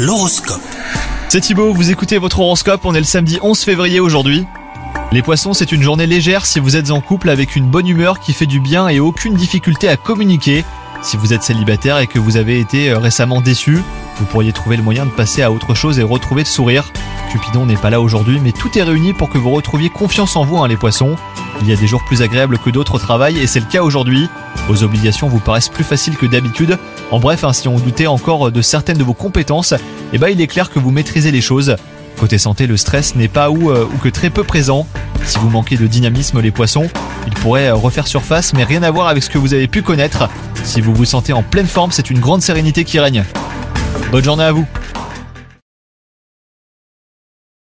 L'horoscope. C'est Thibaut, vous écoutez votre horoscope, on est le samedi 11 février aujourd'hui. Les poissons, c'est une journée légère si vous êtes en couple avec une bonne humeur qui fait du bien et aucune difficulté à communiquer. Si vous êtes célibataire et que vous avez été euh, récemment déçu, vous pourriez trouver le moyen de passer à autre chose et retrouver le sourire. Cupidon n'est pas là aujourd'hui, mais tout est réuni pour que vous retrouviez confiance en vous, hein, les poissons. Il y a des jours plus agréables que d'autres au travail et c'est le cas aujourd'hui. Vos obligations vous paraissent plus faciles que d'habitude. En bref, hein, si on doutait encore de certaines de vos compétences, eh ben il est clair que vous maîtrisez les choses. Côté santé, le stress n'est pas ou, euh, que très peu présent. Si vous manquez de dynamisme, les poissons, il pourrait euh, refaire surface, mais rien à voir avec ce que vous avez pu connaître. Si vous vous sentez en pleine forme, c'est une grande sérénité qui règne. Bonne journée à vous